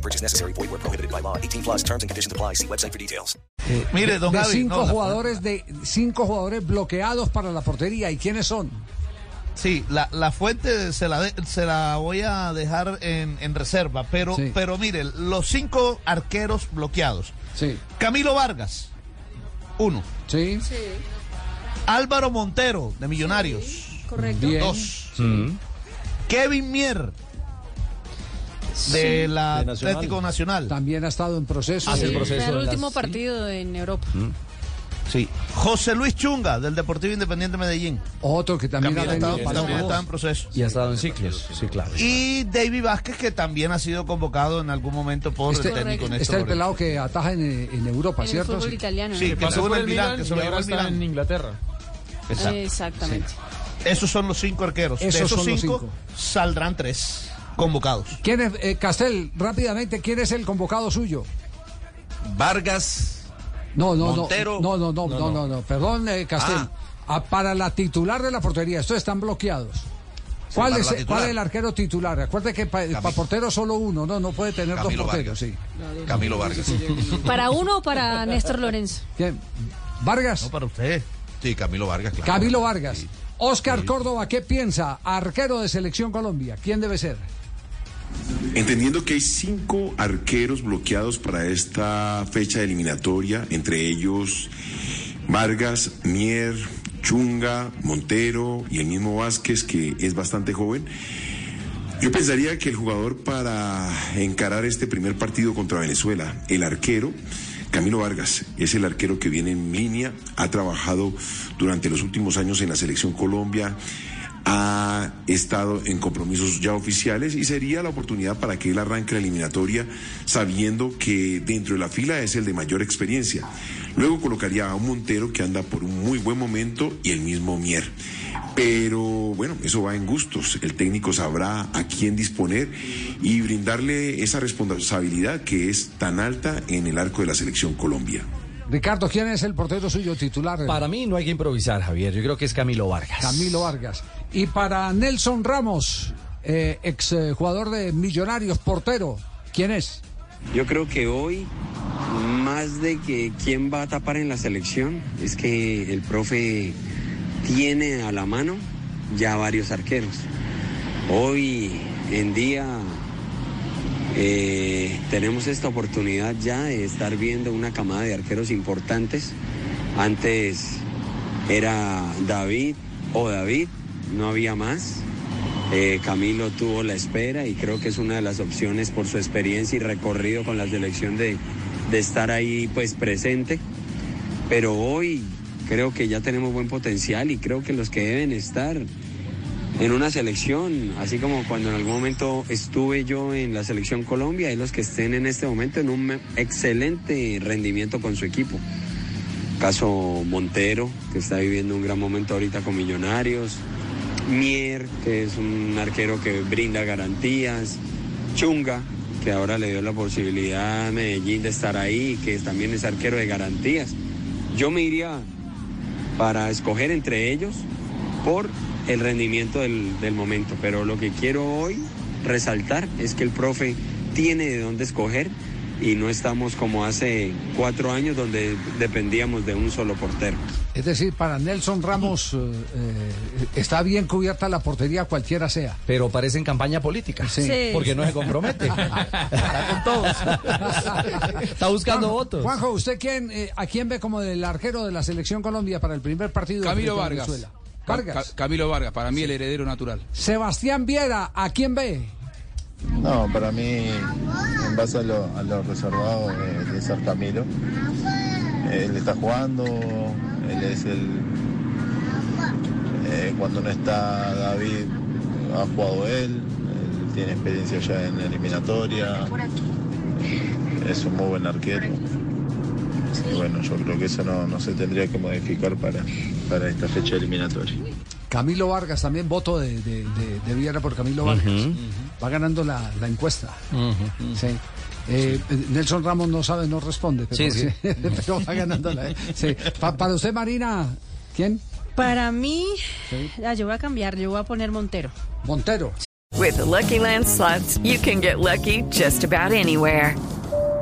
No purchase necessary. Void where prohibited by law. 18 plus terms and conditions apply. See website for details. Mire, don de cinco no, la- jugadores de cinco jugadores bloqueados para la portería. ¿Y quiénes son? Sí, la, la fuente se la, de- se la voy a dejar en, en reserva, pero, Sí. pero mire, los cinco arqueros bloqueados. Sí. Camilo Vargas, uno. Sí. Álvaro Montero, de Millonarios, Correcto. Bien. dos. Kevin Mier, de la de Nacional. Atlético Nacional. También ha estado en proceso. Hace el Sí, proceso fue el las- último partido en Europa. Sí. José Luis Chunga, del Deportivo Independiente Medellín. Otro que también, También, ha también partidos. estaba en proceso. Y ha estado en ciclos, sí, claro. Y David Vázquez, que también ha sido convocado en algún momento por Este- el técnico. Néstor Este es el pelado que ataja en, en Europa, En el ¿cierto? fútbol Sí. italiano. Sí, ¿no? que en el Milán, que se lo llevó el Milán. Inglaterra. Exacto. Exactamente. Esos son los cinco arqueros. Esos de esos son los cinco, cinco. saldrán tres convocados. ¿Quién es, eh, Castel, rápidamente, quién es el convocado suyo? Vargas, No, no, Montero. no, no, no, no, no, no, no, perdón, eh, Castel. Ah. Ah, para la titular de la portería, estos están bloqueados. ¿Cuál, es. ¿Cuál es el arquero titular? Acuérdate que para Cami- portero solo uno, no, no puede tener Camilo dos porteros, Vargas. sí. Camilo Vargas. ¿Para uno o para Néstor Lorenzo? ¿Quién? Vargas, No para usted. Sí, Camilo Vargas, claro. Camilo Vargas. Oscar Córdoba, ¿qué piensa? Arquero de Selección Colombia, ¿quién debe ser? Entendiendo que hay cinco arqueros bloqueados para esta fecha eliminatoria, entre ellos Vargas, Mier, Chunga, Montero y el mismo Vázquez, que es bastante joven. Yo pensaría que el jugador para encarar este primer partido contra Venezuela, el arquero, Camilo Vargas, es el arquero que viene en línea, ha trabajado durante los últimos años en la selección Colombia, ha estado en compromisos ya oficiales y sería la oportunidad para que él arranque la eliminatoria sabiendo que dentro de la fila es el de mayor experiencia. Luego colocaría a un Montero que anda por un muy buen momento y el mismo Mier. Pero bueno, eso va en gustos. El técnico sabrá a quién disponer y brindarle esa responsabilidad que es tan alta en el arco de la selección Colombia. Ricardo, ¿quién es el portero suyo titular? Para mí no hay que improvisar, Javier. Yo creo que es Camilo Vargas. Camilo Vargas. Y para Nelson Ramos, eh, ex eh, jugador de Millonarios, portero, ¿quién es? Yo creo que hoy, más de que quién va a tapar en la selección, es que el profe tiene a la mano ya varios arqueros. Hoy en día eh, tenemos esta oportunidad ya de estar viendo una camada de arqueros importantes. Antes era David o David, no había más. Eh, Camilo tuvo la espera y creo que es una de las opciones por su experiencia y recorrido con la selección de, de estar ahí pues presente. Pero hoy creo que ya tenemos buen potencial y creo que los que deben estar en una selección, así como cuando en algún momento estuve yo en la selección Colombia, es los que estén en este momento en un excelente rendimiento con su equipo. Caso Montero, que está viviendo un gran momento ahorita con Millonarios. Mier, que es un arquero que brinda garantías. Chunga, que ahora le dio la posibilidad a Medellín de estar ahí, que también es arquero de garantías. Yo me iría para escoger entre ellos por el rendimiento del, del momento, pero lo que quiero hoy resaltar es que el profe tiene de dónde escoger y no estamos como hace cuatro años donde dependíamos de un solo portero. Es decir, para Nelson Ramos eh, eh, está bien cubierta la portería cualquiera sea. Pero parece en campaña política. Sí. Sí. Porque no se compromete. Está con todos. Está buscando Juanjo, votos. Juanjo, ¿usted quién, eh, a quién ve como el arquero de la selección Colombia para el primer partido? Camilo a Vargas. Venezuela? Vargas. Ca- Camilo Vargas, para mí el heredero natural. Sebastián Viera, ¿a quién ve? No, para mí, en base a lo, a lo reservado de, de ser Camilo, él está jugando, él es el... eh, cuando no está David, ha jugado él, él tiene experiencia ya en eliminatoria, es un muy buen arquero. Bueno, yo creo que eso no, no se tendría que modificar para, para esta fecha eliminatoria. Camilo Vargas, también voto de, de, de- de Viera por Camilo Vargas. Va ganando la, la encuesta. Sí. Eh, Nelson Ramos no sabe, no responde. Pero, Sí, sí. pero va ganando la. Sí. Pa- para usted, Marina, ¿quién? Para mí, ah, yo voy a cambiar, yo voy a poner Montero. Montero. With the Lucky Land slots, you can get lucky just about anywhere.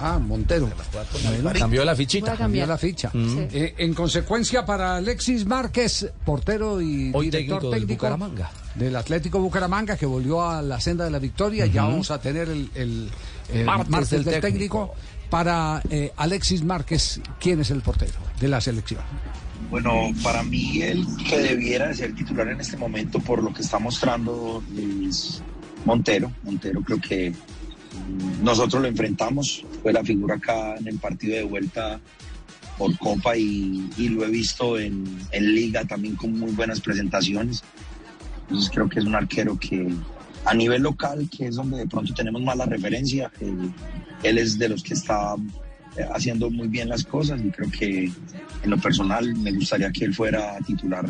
Ah, Montero. Bueno, Cambió la fichita. cambió la ficha. Mm. Eh, en consecuencia, para Alexis Márquez, portero y Hoy director técnico del técnico Bucaramanga. del Atlético Bucaramanga, que volvió a la senda de la victoria. Ya vamos a tener el, el, Martes martes del técnico. técnico. Para eh, Alexis Márquez, ¿quién es el portero de la selección? Bueno, para mí el que debiera de ser titular en este momento por lo que está mostrando es Montero. Montero creo que nosotros lo enfrentamos, fue la figura acá en el partido de vuelta por Copa y, lo he visto en, Liga también con muy buenas presentaciones. Entonces creo que es un arquero que a nivel local, que es donde de pronto tenemos más la referencia, eh, él es de los que está eh, haciendo muy bien las cosas y creo que en lo personal me gustaría que él fuera titular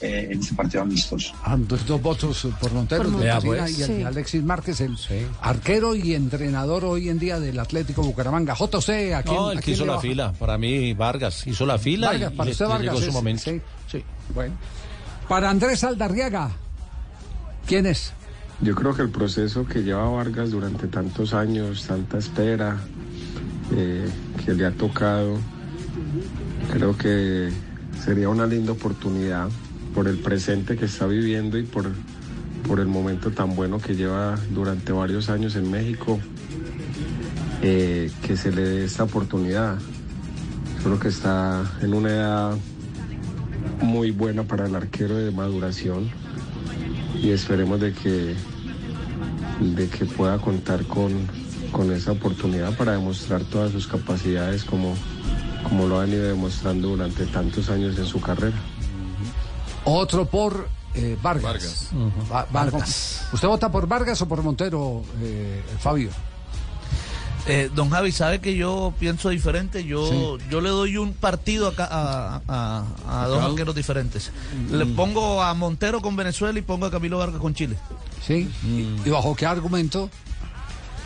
eh, en este partido amistoso. Ah, dos, dos votos por Montero, Por Montero. Pues. y el de Sí. Alexis Márquez, el arquero y entrenador hoy en día del Atlético Bucaramanga. JC, ¿a quién, No, el a que quién hizo la baja? fila. Para mí, Vargas hizo la fila Vargas, y para usted le Vargas llegó su momento. sí, sí, bueno. Para Andrés Aldarriaga, ¿quién es? Yo creo que el proceso que lleva Vargas durante tantos años, tanta espera eh, que le ha tocado, creo que sería una linda oportunidad por el presente que está viviendo y por, por el momento tan bueno que lleva durante varios años en México, eh, que se le dé esta oportunidad. Creo que está en una edad muy buena para el arquero de maduración y esperemos de que, de que pueda contar con, con esa oportunidad para demostrar todas sus capacidades como, como lo han ido demostrando durante tantos años en su carrera. Otro por eh, Vargas. Va- Vargas. ¿Usted vota por Vargas o por Montero, eh, Fabio? Eh, don Javi, sabe que yo pienso diferente. Yo, yo le doy un partido acá a, a- a dos arqueros diferentes. Le pongo a Montero con Venezuela y pongo a Camilo Vargas con Chile. ¿Sí? ¿Y bajo qué argumento?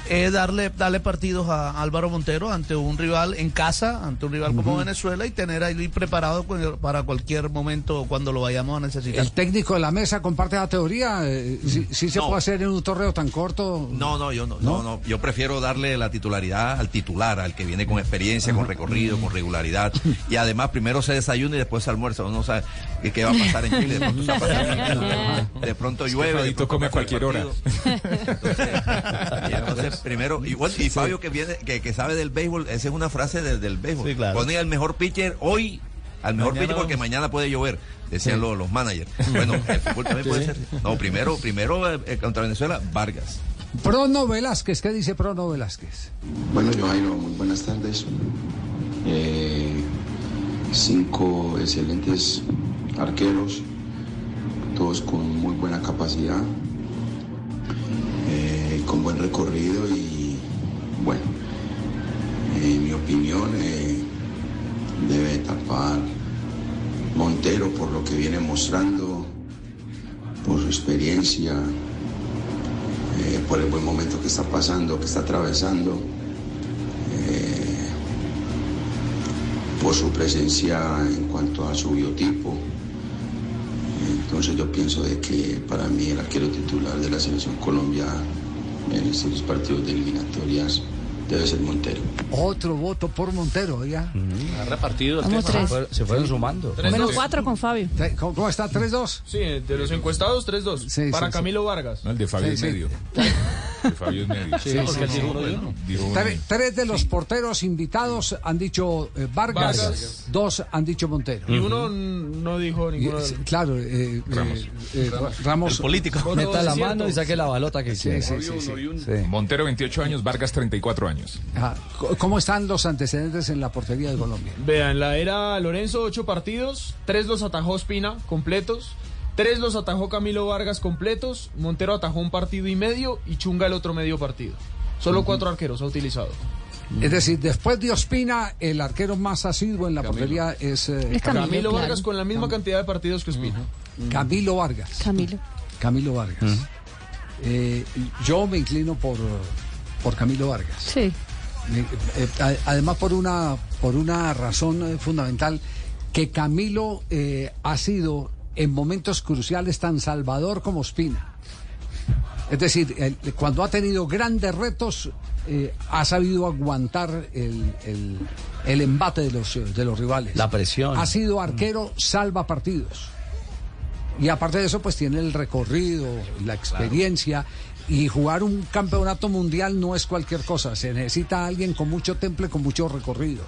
Es darle, darle partidos a Álvaro Montero ante un rival en casa, ante un rival como Venezuela y tener ahí preparado para cualquier momento cuando lo vayamos a necesitar. ¿El técnico de la mesa comparte la teoría? Eh, ¿Sí, sí se No. puede hacer en un torneo tan corto? No, no, yo no, ¿No? no, yo prefiero darle la titularidad al titular, al que viene con experiencia, con recorrido, con regularidad. Y además primero se desayuna y después se almuerza. Uno no sabe qué, qué va a pasar en Chile. De pronto, de llueve. de Fabito pronto come a cualquier hora. primero, igual, y Fabio que viene, que, que sabe del béisbol, esa es una frase del, del béisbol. Sí, claro. Pone al mejor pitcher hoy, al mejor Mañana pitcher porque vamos. mañana puede llover, decían los, los managers. Bueno, el fútbol también puede ser. No, primero, primero eh, eh, contra Venezuela, Vargas. Prono Velázquez, ¿qué dice Prono Velázquez? Bueno, Joairo, muy buenas tardes. Eh, cinco excelentes arqueros, todos con muy buena capacidad, recorrido y bueno, en mi opinión eh, debe tapar Montero por lo que viene mostrando, por su experiencia, eh, por el buen momento que está pasando, que está atravesando, eh, por su presencia en cuanto a su biotipo. Entonces yo pienso de que para mí el arquero titular de la selección Colombia en estos partidos de eliminatorias debe ser Montero. Otro voto por Montero, oiga. Ha repartido el Vamos tema. tres. Se fue- Se fueron sumando. Menos cuatro con Fabio. ¿Cómo, cómo está? ¿3-2? Sí, de los encuestados, 3-2. Sí, Para sí, sí. Camilo Vargas. No, el de Fabio Sí, en sí. medio. Fabio es medio. Sí, sí, sí. Tres de los porteros invitados han dicho eh, Vargas, Vargas. dos han dicho Montero. Y uno no dijo ninguno. del- Claro, eh, eh, eh, Ramos. El político. Meta la mano y saque la balota que Sí, quiera. sí, sí, sí. Sí. Montero 28 años, Vargas 34 años. Ajá. ¿Cómo están los antecedentes en la portería de Colombia? Vean, la era Lorenzo, ocho partidos, tres los atajó Espina completos, tres los atajó Camilo Vargas completos, Montero atajó un partido y medio y Chunga el otro medio partido. Solo cuatro arqueros ha utilizado. Es decir, después de Ospina, el arquero más asiduo en la portería es, eh, Camilo, Vargas con la misma cantidad de partidos que Espina. Camilo Vargas. Camilo. Camilo Vargas. Eh, yo me inclino por, por Camilo Vargas. Sí. Eh, además por una por una razón fundamental que Camilo eh, ha sido en momentos cruciales tan salvador como Ospina. Es decir, el- cuando ha tenido grandes retos eh, ha sabido aguantar el, el- el embate de los de los rivales. La presión. Ha sido arquero salva partidos. Y aparte de eso, pues tiene el recorrido, la experiencia. Y jugar un campeonato mundial no es cualquier cosa. Se necesita alguien con mucho temple, con mucho recorrido.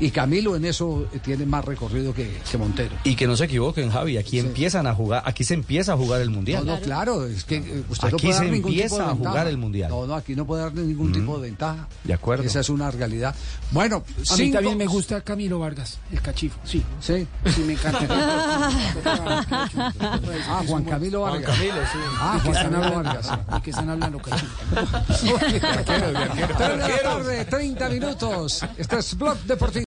Y Camilo en eso eh, tiene más recorrido que, que Montero. Y que no se equivoquen, Javi. Aquí empiezan a jugar, aquí se empieza a jugar el mundial. No, no, claro, es que eh, usted no Aquí puede dar se ningún tipo empieza de a ventaja. jugar el mundial. No, no, aquí no puede dar ningún tipo de ventaja. De acuerdo. Esa es una realidad. Bueno, A mí también me gusta Camilo Vargas, el cachifo, sí. Sí. Sí, me encanta. Ah, Juan Camilo Juan Vargas. Camilo, sí. Ah, ¿De qué Juan están Camilo hablando? Vargas. ¿De qué están hablando, cachifo? Tres de la tarde, 30 minutos. Este es Blog Deportivo.